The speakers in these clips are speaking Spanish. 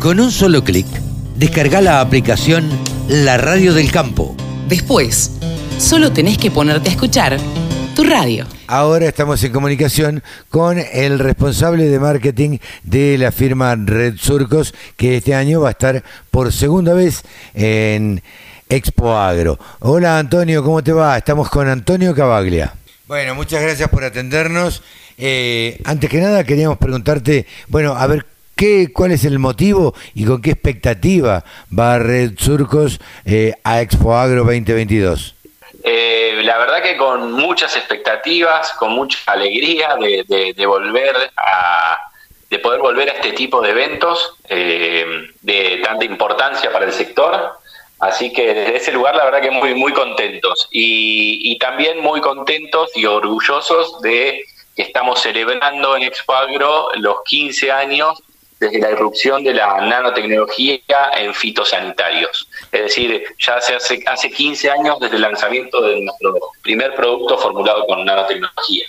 Con un solo clic, descarga la aplicación La Radio del Campo. Después, solo tenés que ponerte a escuchar tu radio. Ahora estamos en comunicación con el responsable de marketing de la firma Red Surcos, que este año va a estar por segunda vez en Expo Agro. Hola Antonio, ¿cómo te va? Estamos con Antonio Cavaglia. Bueno, muchas gracias por atendernos. Eh, antes que nada queríamos preguntarte, bueno, a ver, ¿qué, ¿cuál es el motivo y con qué expectativa va Red Surcos eh, a Expo Agro 2022? Eh, la verdad que con muchas expectativas, con mucha alegría de, volver a de poder volver a este tipo de eventos de tanta importancia para el sector. Así que desde ese lugar la verdad que muy muy contentos y, y también muy contentos y orgullosos de que estamos celebrando en Expo Agro los 15 años desde la irrupción de la nanotecnología en fitosanitarios. Es decir, ya hace, hace 15 años desde el lanzamiento de nuestro primer producto formulado con nanotecnología.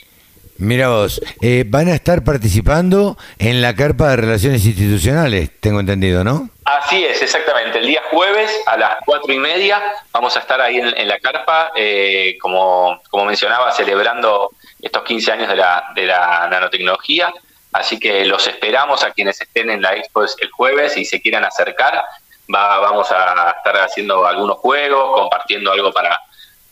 Mira vos, eh, van a estar participando en la carpa de relaciones institucionales, tengo entendido, ¿no? Así es, exactamente. El día jueves a las cuatro y media vamos a estar ahí en, la carpa, eh, como, como mencionaba, celebrando estos 15 años de la, de la nanotecnología. Así que los esperamos a quienes estén en la expo el jueves y se quieran acercar. Va, vamos a estar haciendo algunos juegos, compartiendo algo para,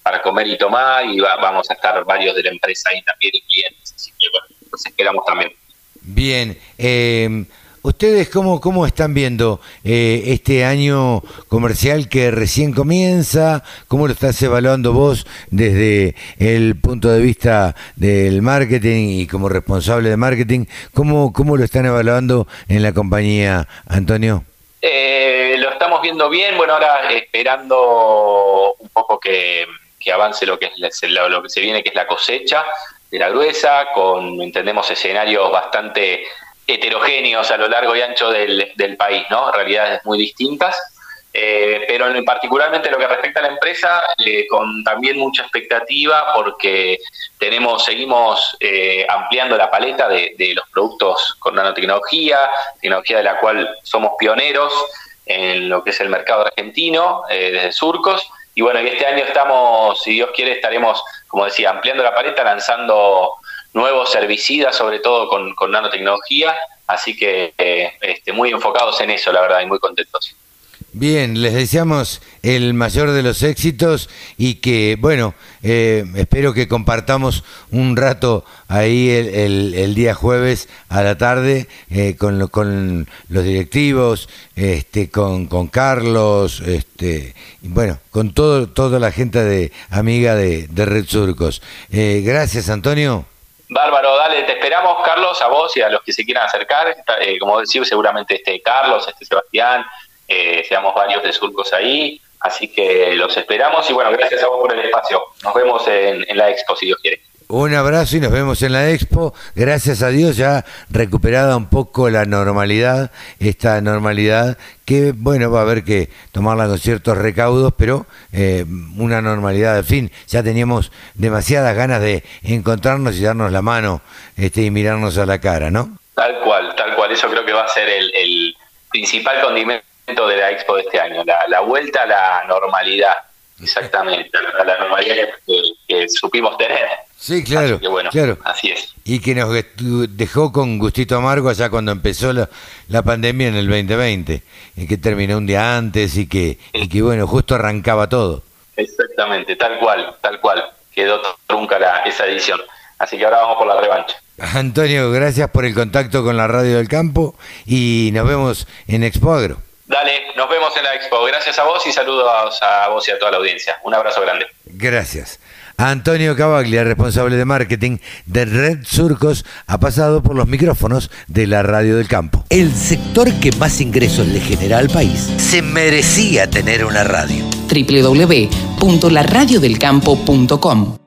para comer y tomar y vamos a estar varios de la empresa ahí también y clientes. Así que bueno, los esperamos también. Bien. Eh, ¿Ustedes cómo, cómo están viendo eh, este año comercial que recién comienza? ¿Cómo lo estás evaluando vos desde el punto de vista del marketing y como responsable de marketing? ¿Cómo, cómo lo están evaluando en la compañía, Antonio? Eh, lo estamos viendo bien, bueno, ahora esperando un poco que, avance lo que, es, lo que se viene, que es la cosecha de la gruesa, con, entendemos, escenarios bastante heterogéneos a lo largo y ancho del, del país, ¿no? Realidades muy distintas. Eh, pero en particularmente lo que respecta a la empresa, eh, con también mucha expectativa porque tenemos, seguimos eh, ampliando la paleta de, los productos con nanotecnología, tecnología de la cual somos pioneros en lo que es el mercado argentino, desde Surcos. Y bueno, y este año estamos, si Dios quiere, estaremos, como decía, ampliando la paleta, lanzando nuevos herbicidas, sobre todo con, nanotecnología, así que eh, este, muy enfocados en eso, la verdad, y muy contentos. Bien, les deseamos el mayor de los éxitos y que, bueno, eh, espero que compartamos un rato ahí el, día jueves a la tarde eh, con, los directivos, este, con, Carlos, este, bueno, con todo, toda la gente de amiga de Red Surcos. gracias, Antonio. Bárbaro, dale, te esperamos, Carlos, a vos y a los que se quieran acercar. Eh, como decía, seguramente este Carlos, este Sebastián, eh, seamos varios de surcos ahí. Así que los esperamos y bueno, gracias a vos por el espacio. Nos vemos en la expo, si Dios quiere. Un abrazo y nos vemos en la expo. Gracias a Dios ya recuperada un poco la normalidad, esta normalidad que, bueno, va a haber que tomarla con ciertos recaudos, pero eh, una normalidad, al fin, ya teníamos demasiadas ganas de encontrarnos y darnos la mano este, y mirarnos a la cara, ¿no? Tal cual, tal cual. Eso creo que va a ser el, principal condimento de la expo de este año, la, vuelta a la normalidad. Exactamente, a la normalidad que supimos tener. Sí, claro. bueno, claro. Así es. Y que nos dejó con gustito amargo allá cuando empezó la, la pandemia en el 2020, y que terminó un día antes y que, y que, bueno, justo arrancaba todo. Exactamente, tal cual, tal cual. Quedó trunca la, esa edición. Así que ahora vamos por la revancha. Antonio, gracias por el contacto con la Radio del Campo y nos vemos en Expo Agro. Dale, nos vemos en la Expo. Gracias a vos y saludos a vos y a toda la audiencia. Un abrazo grande. Gracias. Antonio Cavaglia, responsable de marketing de Red Surcos, ha pasado por los micrófonos de la Radio del Campo. El sector que más ingresos le genera al país se merecía tener una radio. www.laradiodelcampo.com